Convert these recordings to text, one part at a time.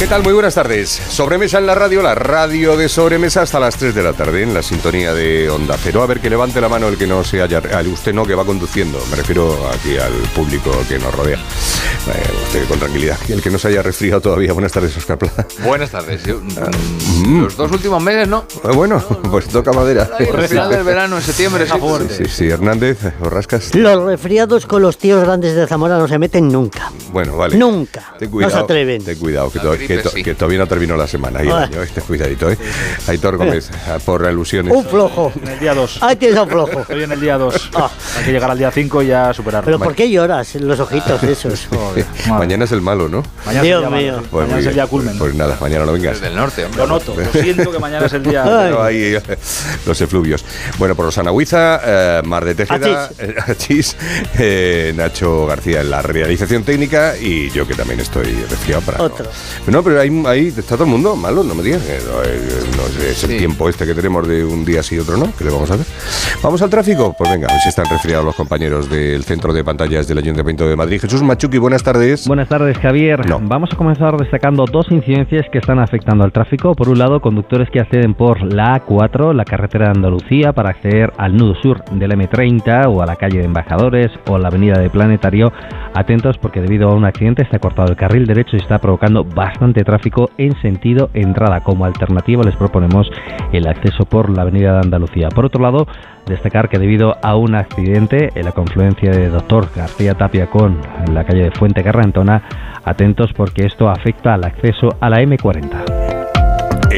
¿Qué tal? Muy buenas tardes. Sobremesa en la radio, la radio de sobremesa hasta las 3 de la tarde en la sintonía de Onda Cero. A ver, que levante la mano el que no se haya... usted no, que va conduciendo. Me refiero aquí al público que nos rodea. Eh, usted con tranquilidad. Y el que no se haya resfriado todavía. Buenas tardes, Oscar Plaza. Buenas tardes. Ah, mm. Los dos últimos meses, ¿no? Ah, bueno, pues toca madera. El final del verano, en septiembre, sí, fuerte. Sí, sí, Hernández, Borrascas. Los resfriados con los tíos grandes de Zamora no se meten nunca. Bueno, vale. Nunca. no se atreven. Ten cuidado, que, todavía que, todavía no terminó la semana. Ahí, este cuidadito, ¿eh? Aitor Gómez, por alusiones. Un flojo. En el día 2. Ahí tienes un flojo. Estoy en el día 2. Ah. Hay que llegar al día 5 y ya superarlo. ¿Pero por qué lloras en los ojitos esos? mañana es el malo, ¿no? Mañana Dios es mío. Pues mañana es el día culmen. Pues nada, mañana no vengas. Desde el norte, hombre. Lo noto. Lo siento que mañana es el día. Pero ahí los efluvios. Bueno, por Rosana Huiza, eh, Mar de Tejeda, Achis, eh, Nacho García en la realización técnica y yo que también estoy resfriado para. Otro. No, pero ahí, ahí está todo el mundo malo, no me digas. No, es el tiempo este que tenemos de un día sí y otro no, que le vamos a ver. ¿Vamos al tráfico? Pues venga, a ver si están resfriados los compañeros del centro de pantallas del Ayuntamiento de Madrid. Jesús Machuki, buenas tardes. Buenas tardes, Javier. Vamos a comenzar destacando dos incidencias que están afectando al tráfico. Por un lado, conductores que acceden por la A4, la carretera de Andalucía, para acceder al nudo sur del M30 o a la calle de Embajadores o a la avenida de Planetario. Atentos porque debido a un accidente está cortado el carril derecho y está provocando bastante tráfico en sentido entrada. Como alternativa les proponemos el acceso por la avenida de Andalucía. Por otro lado, destacar que debido a un accidente en la confluencia de Doctor García Tapia con la calle de Fuente Garrantona, atentos porque esto afecta al acceso a la M40.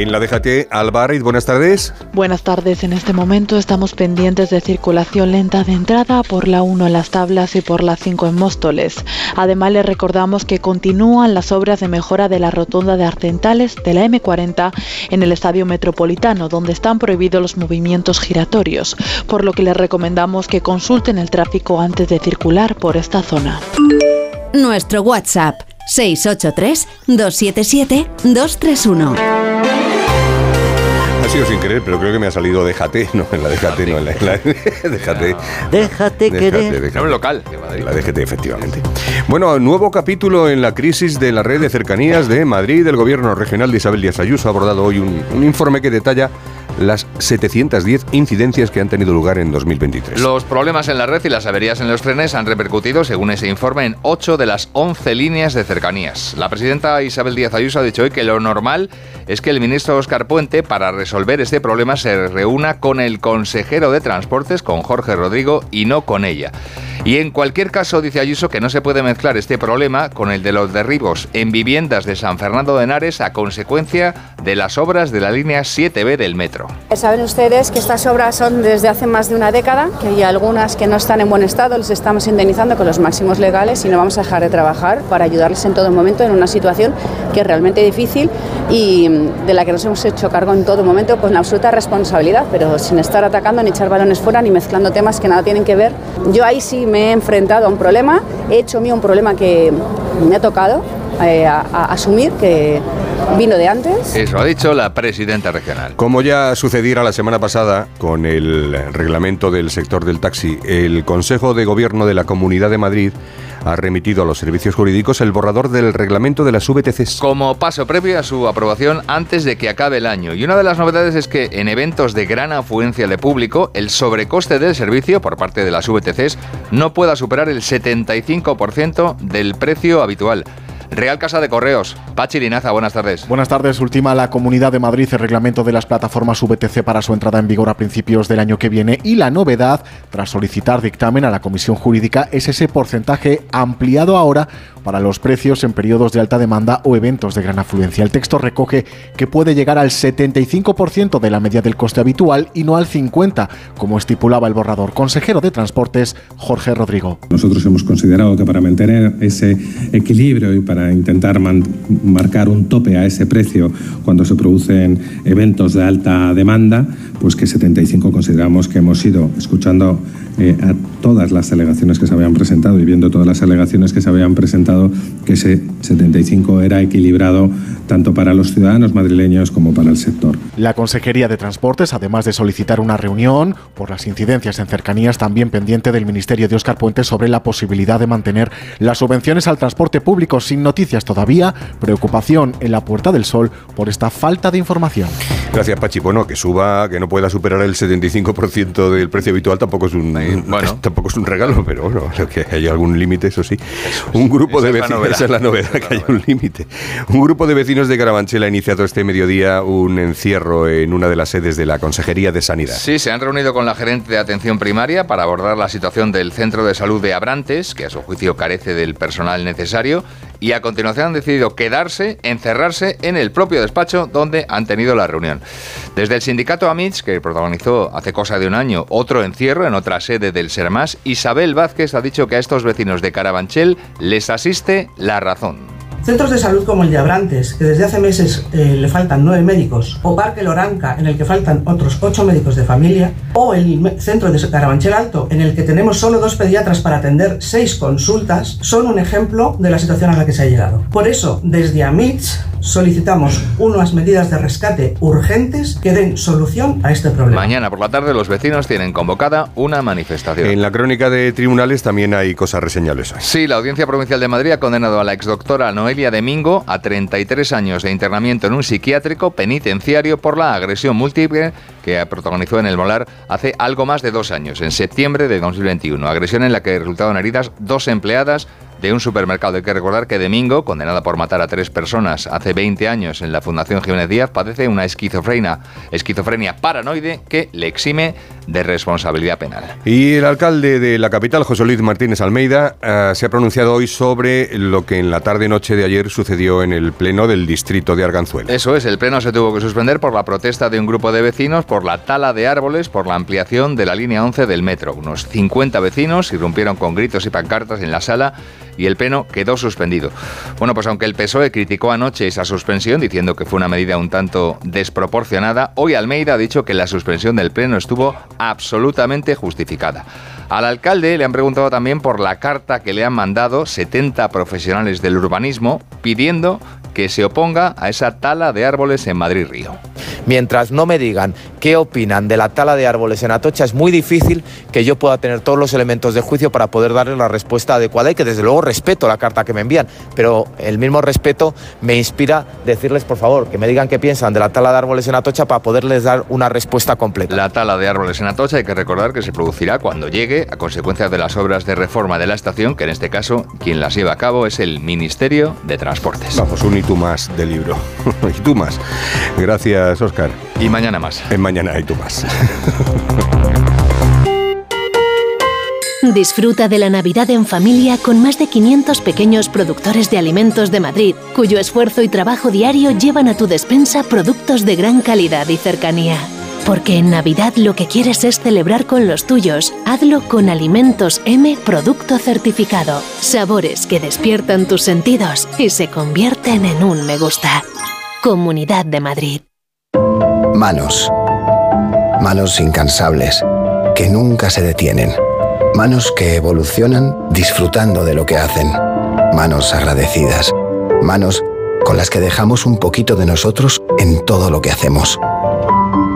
En la DGT, Alvarez, buenas tardes. Buenas tardes. En este momento estamos pendientes de circulación lenta de entrada por la 1 en las tablas y por la 5 en Móstoles. Además, les recordamos que continúan las obras de mejora de la rotonda de Arcentales de la M40 en el Estadio Metropolitano, donde están prohibidos los movimientos giratorios, por lo que les recomendamos que consulten el tráfico antes de circular por esta zona. Nuestro WhatsApp 683 277 231 sido sin querer, pero creo que me ha salido Déjate, no, en la Déjate, no, en la, Déjate. Déjate querer. Nombre local La Déjate, efectivamente. Bueno, nuevo capítulo en la crisis de la red de cercanías de Madrid. El gobierno regional de Isabel Díaz Ayuso ha abordado hoy un, un informe que detalla las 710 incidencias que han tenido lugar en 2023. Los problemas en la red y las averías en los trenes han repercutido, según ese informe, en 8 de las 11 líneas de cercanías. La presidenta Isabel Díaz Ayuso ha dicho hoy que lo normal es que el ministro Oscar Puente, para resolver este problema, se reúna con el consejero de Transportes, con Jorge Rodrigo, y no con ella. Y en cualquier caso, dice Ayuso que no se puede mezclar este problema con el de los derribos en viviendas de San Fernando de Henares a consecuencia de las obras de la línea 7B del metro. Saben ustedes que estas obras son desde hace más de una década, que hay algunas que no están en buen estado, les estamos indemnizando con los máximos legales y no vamos a dejar de trabajar para ayudarles en todo momento en una situación que es realmente difícil y de la que nos hemos hecho cargo en todo momento con absoluta responsabilidad, pero sin estar atacando ni echar balones fuera ni mezclando temas que nada tienen que ver. Yo ahí sí me he enfrentado a un problema, he hecho mío un problema que me ha tocado eh, asumir, que vino de antes. Eso ha dicho la presidenta regional. Como ya sucediera la semana pasada con el reglamento del sector del taxi, el Consejo de Gobierno de la Comunidad de Madrid ha remitido a los servicios jurídicos el borrador del reglamento de las VTCs. Como paso previo a su aprobación antes de que acabe el año. Y una de las novedades es que en eventos de gran afluencia de público, el sobrecoste del servicio por parte de las VTCs no pueda superar el 75% del precio habitual. Real Casa de Correos. Pachi Linaza, buenas tardes. Buenas tardes. Última la Comunidad de Madrid el reglamento de las plataformas VTC para su entrada en vigor a principios del año que viene y la novedad, tras solicitar dictamen a la Comisión Jurídica, es ese porcentaje ampliado ahora para los precios en periodos de alta demanda o eventos de gran afluencia. El texto recoge que puede llegar al 75% de la media del coste habitual y no al 50%, como estipulaba el borrador. Consejero de Transportes, Jorge Rodrigo. Nosotros hemos considerado que para mantener ese equilibrio y para intentar marcar un tope a ese precio cuando se producen eventos de alta demanda, pues que 75 consideramos que hemos ido escuchando eh, a todas las alegaciones que se habían presentado y viendo todas las alegaciones que se habían presentado, que ese 75 era equilibrado tanto para los ciudadanos madrileños como para el sector. La Consejería de Transportes, además de solicitar una reunión por las incidencias en cercanías, también pendiente del Ministerio de Oscar Puente sobre la posibilidad de mantener las subvenciones al transporte público sin noticias todavía, preocupación en la Puerta del Sol por esta falta de información. Gracias, Pachi. Bueno, que suba, que no pueda superar el 75% del precio habitual tampoco es un bueno. tampoco es un regalo, pero bueno, que hay algún límite, eso sí. un grupo de vecinos, esa es la novedad, que hay un límite. Un grupo de vecinos de Carabanchel ha iniciado este mediodía un encierro en una de las sedes de la Consejería de Sanidad. Sí, se han reunido con la gerente de atención primaria para abordar la situación del Centro de Salud de Abrantes, que a su juicio carece del personal necesario, y a continuación han decidido quedarse, encerrarse en el propio despacho donde han tenido la reunión. Desde el sindicato AMITS, que protagonizó hace cosa de un año otro encierro en otra sede del Sermas, Isabel Vázquez ha dicho que a estos vecinos de Carabanchel les asiste la razón. Centros de salud como el de Abrantes, que desde hace meses eh, le faltan nueve médicos, o Parque Loranca, en el que faltan otros ocho médicos de familia, o el centro de Carabanchel Alto, en el que tenemos solo dos pediatras para atender seis consultas, son un ejemplo de la situación a la que se ha llegado. Por eso, desde AMITS solicitamos unas medidas de rescate urgentes que den solución a este problema. Mañana por la tarde los vecinos tienen convocada una manifestación. En la crónica de tribunales también hay cosas reseñables. Sí, la Audiencia Provincial de Madrid ha condenado a la exdoctora Noelia Domingo a 33 años de internamiento en un psiquiátrico penitenciario por la agresión múltiple que protagonizó en el Molar hace algo más de dos años, en septiembre de 2021. Agresión en la que resultaron heridas dos empleadas de un supermercado. Hay que recordar que Domingo, condenada por matar a tres personas hace 20 años en la Fundación Jiménez Díaz, padece una esquizofrenia, esquizofrenia paranoide que le exime de responsabilidad penal. Y el alcalde de la capital, José Luis Martínez Almeida, eh, se ha pronunciado hoy sobre lo que en la tarde-noche de ayer sucedió en el pleno del distrito de Arganzuela. Eso es, el pleno se tuvo que suspender por la protesta de un grupo de vecinos, por la tala de árboles, por la ampliación de la línea 11 del metro. Unos 50 vecinos irrumpieron con gritos y pancartas en la sala y el pleno quedó suspendido. Bueno, pues aunque el PSOE criticó anoche esa suspensión diciendo que fue una medida un tanto desproporcionada, hoy Almeida ha dicho que la suspensión del pleno estuvo absolutamente justificada. Al alcalde le han preguntado también por la carta que le han mandado 70 profesionales del urbanismo pidiendo que se oponga a esa tala de árboles en Madrid Río. Mientras no me digan qué opinan de la tala de árboles en Atocha, es muy difícil que yo pueda tener todos los elementos de juicio para poder darle la respuesta adecuada y que desde luego respeto la carta que me envían, pero el mismo respeto me inspira decirles, por favor, que me digan qué piensan de la tala de árboles en Atocha para poderles dar una respuesta completa. La tala de árboles en Atocha hay que recordar que se producirá cuando llegue a consecuencia de las obras de reforma de la estación, que en este caso quien las lleva a cabo es el Ministerio de Transportes. Vamos, un y tú más de libro. y tú más. Gracias, Oscar. Y mañana más. En mañana y tú más. Disfruta de la Navidad en familia con más de 500 pequeños productores de alimentos de Madrid, cuyo esfuerzo y trabajo diario llevan a tu despensa productos de gran calidad y cercanía. Porque en Navidad lo que quieres es celebrar con los tuyos. Hazlo con Alimentos M Producto Certificado. Sabores que despiertan tus sentidos y se convierten en un me gusta. Comunidad de Madrid. Manos. Manos incansables, que nunca se detienen. Manos que evolucionan disfrutando de lo que hacen. Manos agradecidas. Manos con las que dejamos un poquito de nosotros en todo lo que hacemos.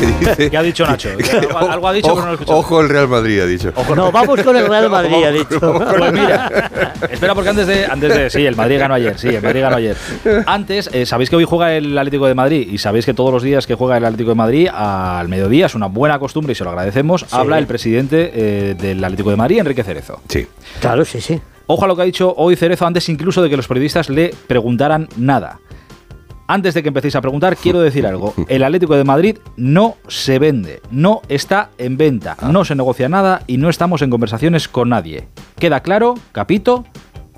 ¿Qué dice? ¿Qué ha dicho Nacho? Algo, algo ha dicho ojo, pero no lo he escuchado. ojo el Real Madrid, ha dicho. No, vamos con el Real Madrid, ha dicho. Pues mira, espera porque antes de, antes de... Sí, el Madrid ganó ayer, sí, el Madrid ganó ayer. Antes, eh, sabéis que hoy juega el Atlético de Madrid y sabéis que todos los días que juega el Atlético de Madrid al mediodía, es una buena costumbre y se lo agradecemos, habla el presidente eh, del Atlético de Madrid, Enrique Cerezo. Sí. Claro, sí, sí. Ojo a lo que ha dicho hoy Cerezo antes incluso de que los periodistas le preguntaran nada. Antes de que empecéis a preguntar, quiero decir algo. El Atlético de Madrid no se vende, no está en venta, no se negocia nada y no estamos en conversaciones con nadie. ¿Queda claro? Capito.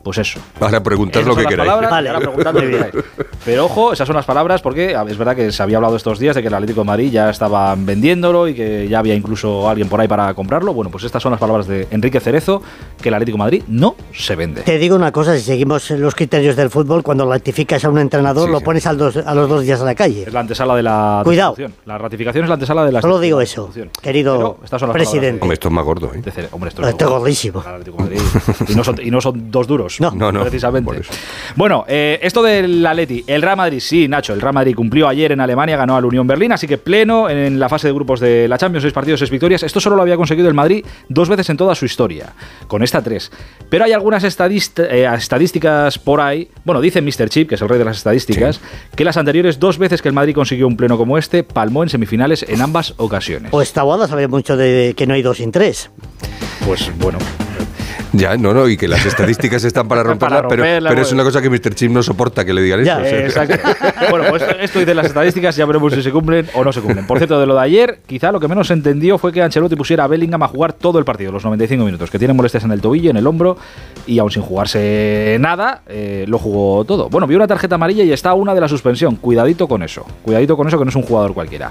Pues eso. Ahora preguntad Esas lo que queráis. palabras, preguntad lo que queráis. Pero ojo, esas son las palabras porque es verdad que se había hablado estos días de que el Atlético de Madrid ya estaban vendiéndolo y que ya había incluso alguien por ahí para comprarlo. Bueno, pues estas son las palabras de Enrique Cerezo, que el Atlético de Madrid no se vende. Te digo una cosa, si seguimos los criterios del fútbol, cuando ratificas a un entrenador, Sí, lo sí. pones al dos- a los dos días a la calle. Es la antesala de la Cuidado. La ratificación es la antesala de la Solo digo eso, querido Pero estas son las presidente. Hombre, esto es más gordo, ¿eh? de Hombre, esto Esto es gordísimo. Para de no son, y no son dos duros. No. No, no, Precisamente. Bueno, eh, esto del Atleti. El Real Madrid, sí, Nacho. El Real Madrid cumplió ayer en Alemania, ganó al Unión Berlín, así que pleno en la fase de grupos de la Champions, seis partidos, seis victorias. Esto solo lo había conseguido el Madrid dos veces en toda su historia. Con esta tres. Pero hay algunas eh, estadísticas por ahí. Bueno, dice Mr. Chip, que es el rey de las estadísticas, que las anteriores dos veces que el Madrid consiguió un pleno como este, palmó en semifinales en ambas ocasiones. Pues Taboada sabe mucho de que no hay dos sin tres. Pues bueno. Ya, no, no, y que las estadísticas están para romperla, Para pero, romperla, pero es bueno. una cosa que Mr. Chip no soporta que le digan Ya, eso. o sea, exacto. bueno, pues esto, esto dice las estadísticas, ya veremos si se cumplen o no se cumplen. Por cierto, de lo de ayer, quizá lo que menos se entendió fue que Ancelotti pusiera a Bellingham a jugar todo el partido, los 95 minutos, que tiene molestias en el tobillo, en el hombro, y aún sin jugarse nada, eh, lo jugó todo. Bueno, vio una tarjeta amarilla y está una de la suspensión. Cuidadito con eso. Cuidadito con eso, que no es un jugador cualquiera.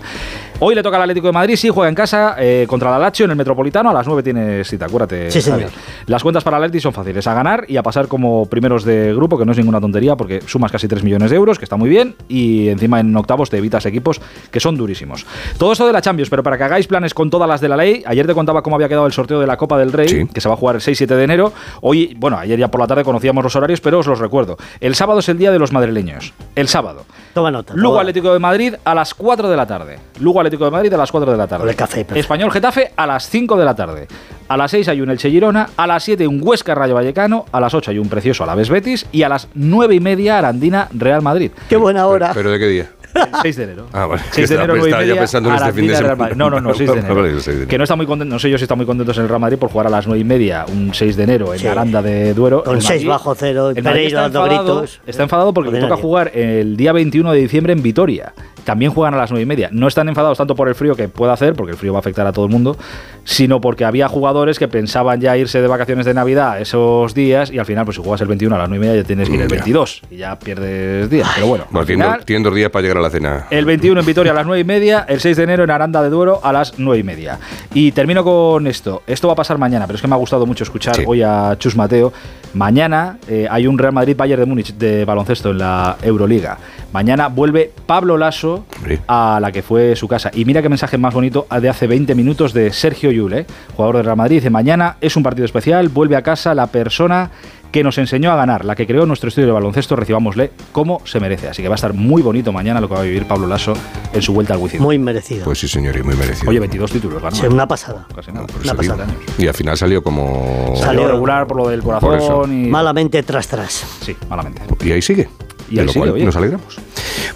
Hoy le toca al Atlético de Madrid, sí, juega en casa eh, contra la Lazio en el Metropolitano. A las 9 tiene cita, acuérdate. Sí, señor. Las cuentas para el Atleti son fáciles, a ganar y a pasar como primeros de grupo, que no es ninguna tontería porque sumas casi 3 millones de euros, que está muy bien, y encima en octavos te evitas equipos que son durísimos. Todo esto de la Champions, pero para que hagáis planes con todas las de la ley, ayer te contaba cómo había quedado el sorteo de la Copa del Rey, que se va a jugar el 6-7 de enero. Hoy, bueno, ayer ya por la tarde conocíamos los horarios, pero os los recuerdo. El sábado es el día de los madrileños. El sábado. Toma nota. Lugo toma- Atlético de Madrid a las 4 de la tarde. Lugo Atlético de Madrid a las 4 de la tarde. Con el café. Español Getafe a las 5 de la tarde. A las 6 hay un Elche Girona, a las 7 un Huesca Rayo Vallecano, a las 8 hay un precioso Alavés Betis y a las 9 y media Arandina Real Madrid. Qué buena hora. ¿Pero de qué día? El 6 de enero. Ah, vale. 6 de Estaba- enero, 9 y estaba ya media, pensando en este fin de semana. No, no, no, 6 de enero. Vale, el 6 de enero. Que no está muy contento, no sé yo si está muy contentos en el Real Madrid por jugar a las 9 y media, un 6 de enero en Sí. Aranda de Duero. Con El seis Madrid- bajo cero, Pereira está dando enfadado- gritos. Está enfadado porque le toca jugar el día 21 de diciembre en Vitoria. También juegan a las 9 y media. No están enfadados tanto por el frío que pueda hacer, porque el frío va a afectar a todo el mundo, sino porque había jugadores que pensaban ya irse de vacaciones de Navidad esos días y al final, pues si juegas el 21 a las 9 y media, ya tienes que ir el Ya. 22 y ya pierdes días. Pero bueno, Bueno, final, tienen dos días para llegar a la cena. el 21 en Vitoria a las 9 y media, el 6 de enero en Aranda de Duero a las 9 y media. Y termino con esto. Esto va a pasar mañana, pero es que me ha gustado mucho escuchar Sí. hoy a Chus Mateo. Mañana eh, hay un Real Madrid-Bayern de Múnich de baloncesto en la Euroliga. Mañana vuelve Pablo Lasso Hombre. a la que fue su casa. Y mira qué mensaje más bonito de hace 20 minutos de Sergio Yul, eh, jugador del Real Madrid. Dice, mañana es un partido especial, vuelve a casa la persona que nos enseñó a ganar, la que creó nuestro estudio de baloncesto, recibámosle como se merece. Así que va a estar muy bonito mañana lo que va a vivir Pablo Lasso en su vuelta al Wizzing. Muy merecido. Pues sí, señor, y muy merecido. Oye, 22 títulos, ganó. Sí, una pasada. Casi nada. Por una eso digo. pasada. Y al final salió como... Salió Salió- regular por lo del corazón y... Malamente tras tras. Sí, malamente. Y ahí sigue. Y de lo cual oye. nos alegramos.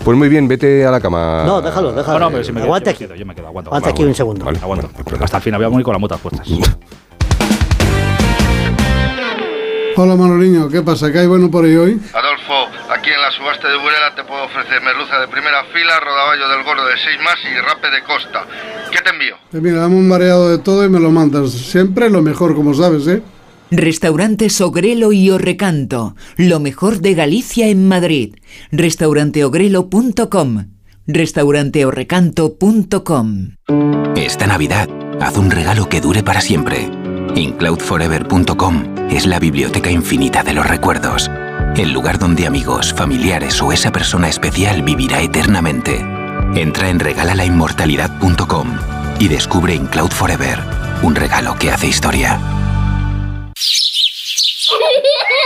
Pues muy bien, vete a la cama. No, déjalo, déjalo. No, no, pero si me Aguanta yo me aquí. quedo, yo me quedo, aguanto. Aguanta aquí un segundo. Vale, Aguanto. bueno, perdón. Hasta el final, voy a morir con las motas puestas. Hola Manoliño, ¿qué pasa? ¿Qué hay bueno por ahí hoy? Adolfo, aquí en la subasta de Burela te puedo ofrecer merluza de primera fila, rodaballo del gordo de 6 más y rape de costa. ¿Qué te envío? Eh, mira, dame un mareado de todo y me lo mandas. Siempre lo mejor, como sabes, ¿eh? Restaurantes Ogrelo y Orrecanto, lo mejor de Galicia en Madrid. Restauranteogrelo.com. Restauranteorrecanto.com. Esta Navidad, haz un regalo que dure para siempre. Incloudforever.com es la biblioteca infinita de los recuerdos. El lugar donde amigos, familiares o esa persona especial vivirá eternamente. Entra en regalalainmortalidad.com y descubre Incloud Forever, un regalo que hace historia.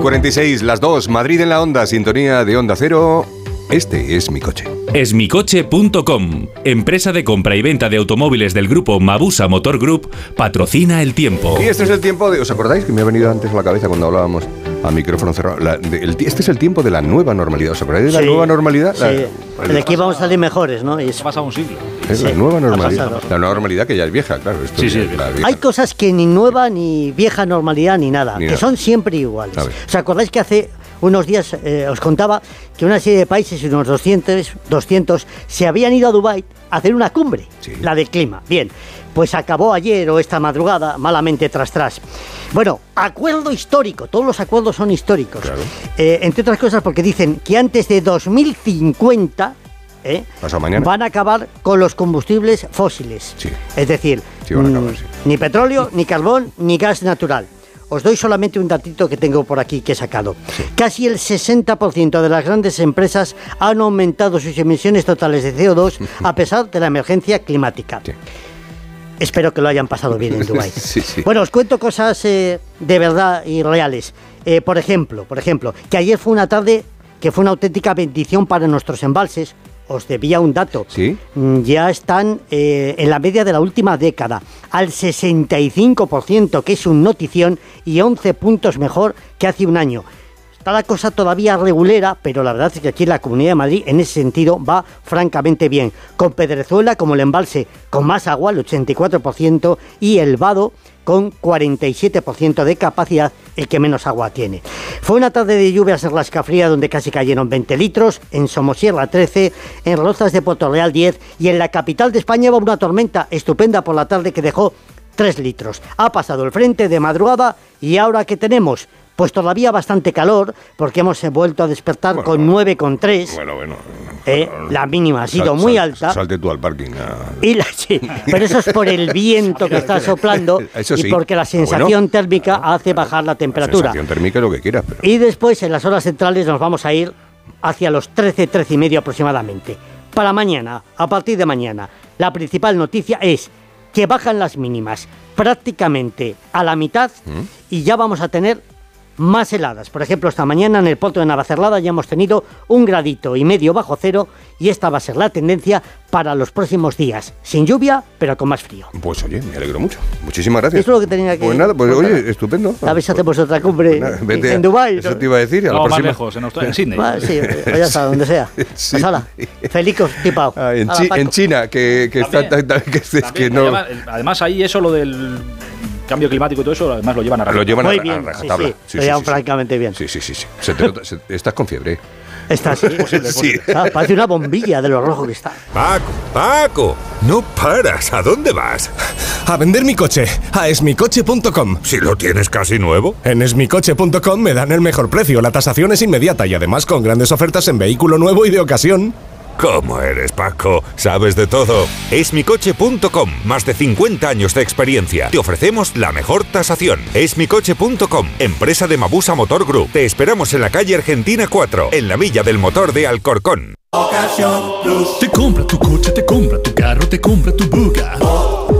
Y 46, las 2, Madrid en la onda, sintonía de onda cero. Este es mi coche. Esmicoche.com, empresa de compra y venta de automóviles del grupo Mabusa Motor Group, patrocina el tiempo. Y este es el tiempo de. ¿Os acordáis que me ha venido antes a la cabeza cuando hablábamos a micrófono cerrado? La- de- el- este es el tiempo de la nueva normalidad. ¿Os acordáis de la Sí, nueva normalidad? La- Sí, de aquí vamos a salir mejores, ¿no? Y Ha pasado un siglo. es la Sí, nueva normalidad. La nueva normalidad que ya es vieja, claro. Esto Sí, sí, es la vieja. Hay cosas que ni nueva ni vieja normalidad ni nada, Ni que nada. son siempre iguales. ¿Os acordáis que hace unos días eh, os contaba que una serie de países, unos 200, 200, se habían ido a Dubái a hacer una cumbre, la del clima? Bien, pues acabó ayer o esta madrugada malamente tras tras. Bueno, acuerdo histórico, todos los acuerdos son históricos. Eh, entre otras cosas porque dicen que antes de 2050... ¿eh? Van a acabar con los combustibles fósiles. Es decir, Sí, a acabar, mm, ni petróleo, ni carbón, ni gas natural. Os doy solamente un datito que tengo por aquí que he sacado. Casi el 60% de las grandes empresas han aumentado sus emisiones totales de CO2 a pesar de la emergencia climática. Espero que lo hayan pasado bien en Dubái. Sí, sí. Bueno, os cuento cosas eh, de verdad y reales. Eh, por ejemplo, por ejemplo, que ayer fue una tarde que fue una auténtica bendición para nuestros embalses. Os debía un dato. Sí. Mm, Ya están eh, en la media de la última década, al 65%, que es un notición, y 11 puntos mejor que hace un año. Está la cosa todavía regulera, pero la verdad es que aquí la Comunidad de Madrid en ese sentido va francamente bien. Con Pedrezuela como el embalse con más agua, el 84%, y el Vado con 47% de capacidad, el que menos agua tiene. Fue una tarde de lluvias en Las Cafrías donde casi cayeron 20 litros, en Somosierra 13, en Rozas de Puerto Real 10 y en la capital de España hubo una tormenta estupenda por la tarde que dejó 3 litros. Ha pasado el frente de madrugada y ahora que tenemos pues todavía bastante calor porque hemos vuelto a despertar con 9,3. Bueno, bueno. Eh, la mínima ha sido Sal- muy sal- alta. Salte tú al parking. a- Y la- sí, pero eso es por el viento que está soplando Eso y porque la Ah, bueno. sensación térmica hace bajar la temperatura. Sensación térmica lo que quieras, pero. Y después, en las horas centrales, nos vamos a ir hacia los 13, 13 y medio aproximadamente. Para mañana, a partir de mañana, la principal noticia es que bajan las mínimas prácticamente a la mitad ¿Mm? y ya vamos a tener más heladas. Por ejemplo, esta mañana en el puerto de Navacerrada ya hemos tenido un gradito y medio bajo cero y esta va a ser la tendencia para los próximos días. Sin lluvia, pero con más frío. Pues oye, me alegro mucho. Muchísimas gracias. Eso es lo que tenía que Pues nada, pues contar. oye, estupendo. A ver si hacemos otra cumbre Nada, en- vete en a- Dubái. Eso te iba a decir. A la No, más próxima- lejos, en Australia, en Sydney. Ah, sí, o ya está, donde sea. Sí. Pues hala, Felicos, tipao. Ah, en, Hala, Chi- Paco. en China, que, que está. que, es que También, no. además, ahí eso lo del cambio climático y todo eso, además lo llevan a Lo llevan Muy a, bien, a sí, rajatabla. sí, Sí, lo sí, llevan sí, sí. francamente bien. Sí, sí, sí. sí. Se te nota- se- estás con fiebre. Está así. Sí. Ah, parece una bombilla de lo rojo que está. Paco, Paco, no paras. ¿A dónde vas? A vender mi coche, a esmicoche.com. Si lo tienes casi nuevo. En esmicoche.com me dan el mejor precio, la tasación es inmediata y además con grandes ofertas en vehículo nuevo y de ocasión. ¿Cómo eres, Paco? Sabes de todo. Esmicoche.com, más de 50 años de experiencia. Te ofrecemos la mejor tasación. Esmicoche.com, empresa de Mabusa Motor Group. Te esperamos en la calle Argentina 4, en la Villa del Motor de Alcorcón. Te compra tu coche, te compra tu carro, te compra tu buga.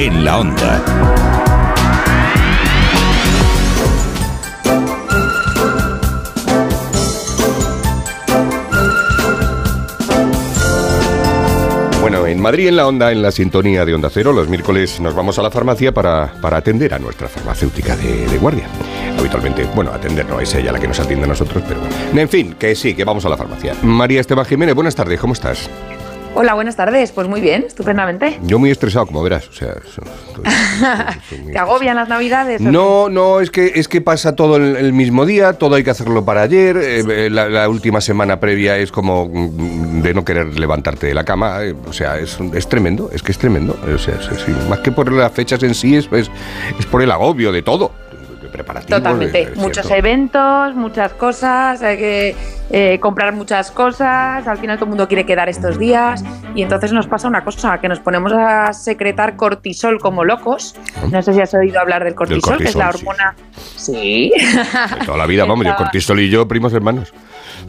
en la onda. Bueno, en Madrid en la onda, en la sintonía de Onda Cero, los miércoles nos vamos a la farmacia para, para atender a nuestra farmacéutica de, de guardia. Habitualmente, bueno, atender no es ella la que nos atiende a nosotros, pero bueno. En fin, que sí, que vamos a la farmacia. María Esteban Jiménez, buenas tardes, ¿cómo estás? Hola, buenas tardes. Pues muy bien, estupendamente. Yo muy estresado, como verás. O sea, ¿Te agobian las navidades? no, no, es que es que pasa todo el, el mismo día, todo hay que hacerlo para ayer. eh, eh, la, la última semana previa es como de no querer levantarte de la cama. eh, o sea, es, es tremendo, es que es tremendo. O sea, es- es- más que por las fechas en sí, es, es por el agobio de todo. Preparativos. Totalmente. de- de Muchos cierto- eventos, muchas cosas, hay que eh, comprar muchas cosas, al final todo el mundo quiere quedar estos días y entonces nos pasa una cosa, que nos ponemos a secretar cortisol como locos. No sé si has oído hablar del cortisol, que es la sí. hormona... Sí. de Toda la vida, vamos, yo cortisol y yo, primos hermanos.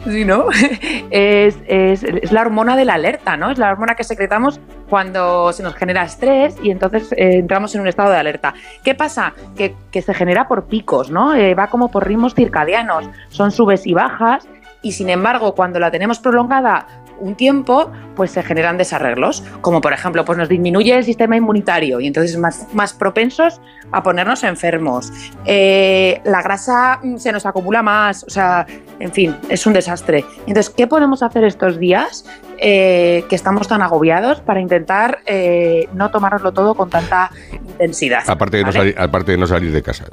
Sí, ¿no? Es, es- la hormona de la alerta, ¿no? Es la hormona que secretamos cuando se nos genera estrés y entonces eh, entramos en un estado de alerta. ¿Qué pasa? Que, que se genera por picos, ¿no? Eh, va como por ritmos circadianos, son subes y bajas y sin embargo cuando la tenemos prolongada un tiempo, pues se generan desarreglos, como por ejemplo, pues nos disminuye el sistema inmunitario y entonces más, más propensos a ponernos enfermos. Eh, la grasa mm, se nos acumula más, o sea, en fin, es un desastre. Entonces, ¿qué podemos hacer estos días eh, que estamos tan agobiados para intentar eh, no tomárnoslo todo con tanta intensidad? Aparte de, no ¿vale? salir, aparte de no salir de casa.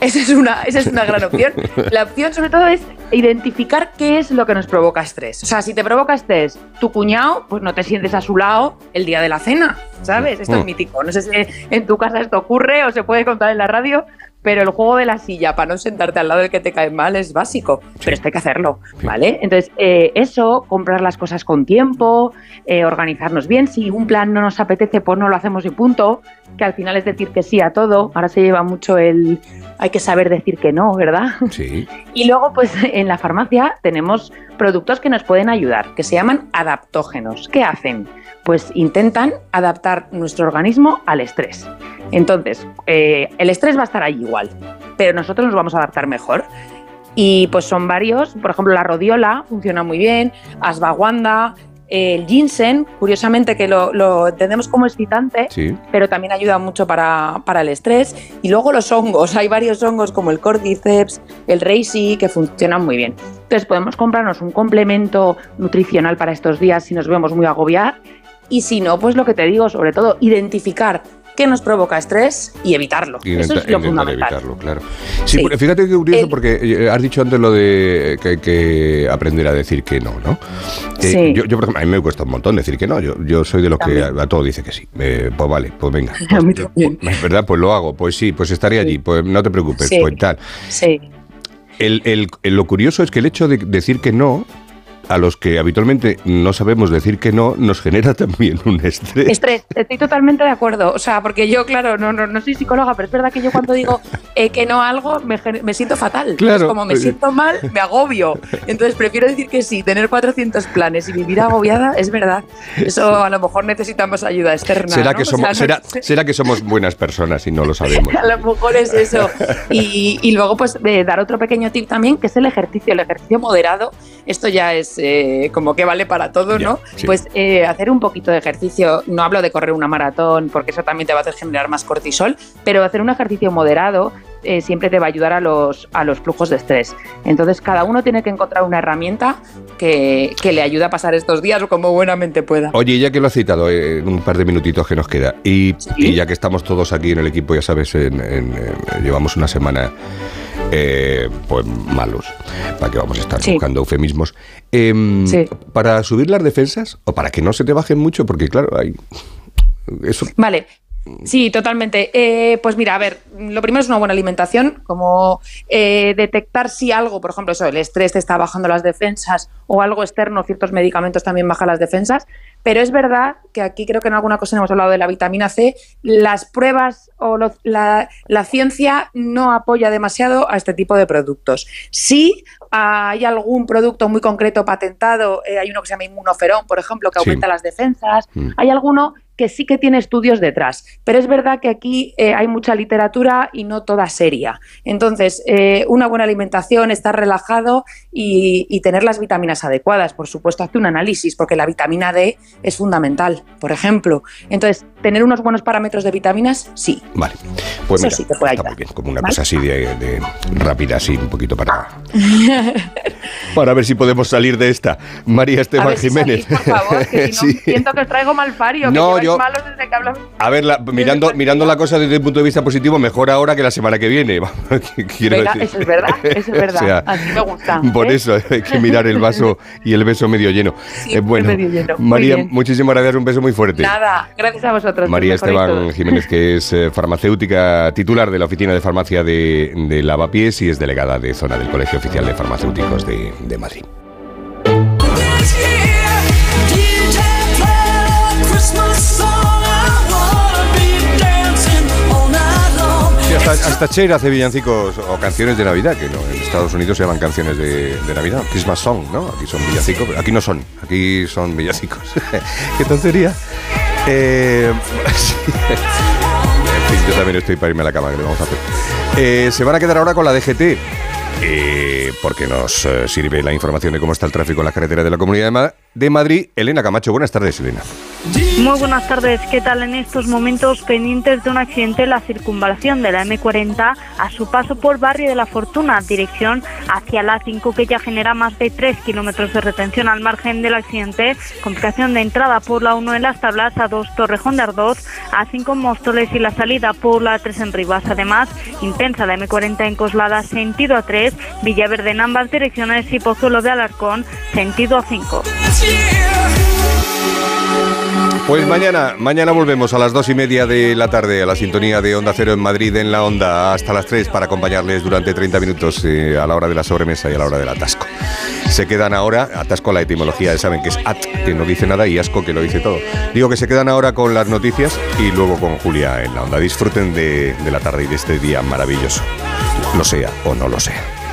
Esa es, una, esa es una gran opción. La opción, sobre todo, es identificar qué es lo que nos provoca estrés. O sea, si te provoca estrés tu cuñado, pues no te sientes a su lado el día de la cena, ¿sabes? Esto es Mm. mítico. No sé si en tu casa esto ocurre o se puede contar en la radio, pero el juego de la silla para no sentarte al lado del que te cae mal es básico, pero esto hay que hacerlo, ¿vale? Entonces, eh, eso, comprar las cosas con tiempo, eh, organizarnos bien, si un plan no nos apetece, pues no lo hacemos y punto, que al final es decir que sí a todo, ahora se lleva mucho el hay que saber decir que no, ¿verdad? Sí. Y luego, pues en la farmacia tenemos productos que nos pueden ayudar, que se llaman adaptógenos. ¿Qué hacen? Pues intentan adaptar nuestro organismo al estrés. Entonces, eh, el estrés va a estar ahí igual, pero nosotros nos vamos a adaptar mejor. Y pues son varios, por ejemplo, la rodiola funciona muy bien, asbaguanda, el ginseng, curiosamente que lo, lo entendemos como excitante, Sí. pero también ayuda mucho para, para el estrés. Y luego los hongos, hay varios hongos como el cordyceps, el reishi, que funcionan muy bien. Entonces podemos comprarnos un complemento nutricional para estos días si nos vemos muy agobiar. Y si no, pues lo que te digo, sobre todo, identificar qué nos provoca estrés y evitarlo. Eso es lo fundamental. evitarlo, claro. Sí, Sí. fíjate que curioso El- porque eh, has dicho antes lo de que hay que aprender a decir que no, ¿no? Eh, Sí. yo, yo, por ejemplo, a mí me cuesta un montón decir que no. Yo, yo soy de los que a, a todo dice que sí. Eh, pues vale, pues venga. A mí también. Es verdad, pues lo hago. Pues sí, pues estaré allí. Pues no te preocupes, Sí. pues tal. Sí. El, el- el- lo curioso es que el hecho de decir que no, a los que habitualmente no sabemos decir que no, nos genera también un estrés. Estrés, estoy totalmente de acuerdo. O sea, porque yo, claro, no, no, no soy psicóloga, pero es verdad que yo cuando digo eh, que no a algo me, me siento fatal. Claro. Es como me siento mal, me agobio. Entonces prefiero decir que sí, tener 400 planes y vivir agobiada, es verdad. Eso a lo mejor necesitamos ayuda externa. Será, ¿no? que O somos, sea, será, no- será que somos buenas personas y no lo sabemos. A lo mejor es eso. Y, y luego, pues, eh, dar otro pequeño tip también, que es el ejercicio, el ejercicio moderado. Esto ya es eh, como que vale para todo, ¿no? sí. Pues eh, hacer un poquito de ejercicio. No hablo de correr una maratón, porque eso también te va a hacer generar más cortisol, pero hacer un ejercicio moderado eh, siempre te va a ayudar a los, a los flujos de estrés. Entonces, cada uno tiene que encontrar una herramienta que, que le ayude a pasar estos días o como buenamente pueda. Oye, ya que lo has citado eh, en un par de minutitos que nos queda, y, y ya que estamos todos aquí en el equipo, ya sabes, en- en, eh, llevamos una semana eh, pues malos, para que vamos a estar Sí. buscando eufemismos, Em, Sí. para subir las defensas o para que no se te bajen mucho, porque claro, hay... Eso, Vale. Sí, totalmente. Eh, pues mira, a ver, lo primero es una buena alimentación, como eh, detectar si algo, por ejemplo, eso, el estrés te está bajando las defensas o algo externo, ciertos medicamentos también bajan las defensas, pero es verdad que aquí creo que en alguna cosa hemos hablado de la vitamina C, las pruebas o lo- la, la ciencia no apoya demasiado a este tipo de productos. Sí hay algún producto muy concreto patentado, eh, hay uno que se llama inmunoferón, por ejemplo, que Sí. aumenta las defensas, Mm. hay alguno que sí que tiene estudios detrás, pero es verdad que aquí eh, hay mucha literatura y no toda seria. Entonces, eh, una buena alimentación, estar relajado y, y tener las vitaminas adecuadas. Por supuesto, hace un análisis, porque la vitamina D es fundamental, por ejemplo. Entonces, tener unos buenos parámetros de vitaminas, sí. vale. Pues Eso mira, sí te puede está muy bien, como una ¿Vale? cosa así de, de rápida, así, un poquito para, para ver si podemos salir de esta. María Esteban si Jiménez. salís, por favor, que si no, Sí. siento que os traigo mal fario, que No, yo- malos desde que hablamos. A ver, la- mirando, mirando la cosa desde el punto de vista positivo, mejor ahora que la semana que viene. Quiero Venga, decir. eso es verdad, eso es verdad. O sea, Así me gusta. Por ¿eh? eso hay que mirar el vaso y el beso medio lleno. Siempre Eh, bueno, medio lleno. María, bien. muchísimas gracias, un beso muy fuerte. Nada, gracias a vosotros. María Esteban. Jiménez, que es eh, farmacéutica titular de la Oficina de Farmacia de, de Lavapiés y es delegada de zona del Colegio Oficial de Farmacéuticos de, de Madrid. Hasta, Cher hace villancicos o canciones de Navidad, que no, en Estados Unidos se llaman canciones de, Navidad. Christmas song, ¿no? Aquí son villancicos, aquí no son, aquí son villancicos. Qué tontería. Eh. En fin, yo también estoy para irme a la cama, que le vamos a hacer? Eh, se van a quedar ahora con la DGT. eh, porque nos sirve la información de cómo está el tráfico en las carreteras de la Comunidad de, Ma- de Madrid. Elena Camacho, buenas tardes, Elena. Muy buenas tardes, ¿qué tal en estos momentos pendientes de un accidente en la circunvalación de la M40 a su paso por Barrio de la Fortuna, dirección hacia la 5 que ya genera más de 3 kilómetros de retención al margen del accidente, complicación de entrada por la 1 en las tablas, a 2 Torrejón de Ardoz, a 5 Móstoles y la salida por la 3 en Rivas. Además, intensa la M40 en Coslada, sentido A3, Villaverde en ambas direcciones y Pozuelo de Alarcón, sentido A5. Pues mañana, mañana volvemos a las dos y media de la tarde a la sintonía de Onda Cero en Madrid en la Onda hasta las 3 para acompañarles durante 30 minutos eh, a la hora de la sobremesa y a la hora del atasco. Se quedan ahora, atasco la etimología, ya saben que es at, que no dice nada, y asco, que lo dice todo. Digo que se quedan ahora con las noticias y luego con Julia en la Onda. Disfruten de la tarde y de este día maravilloso, lo sea o no lo sea.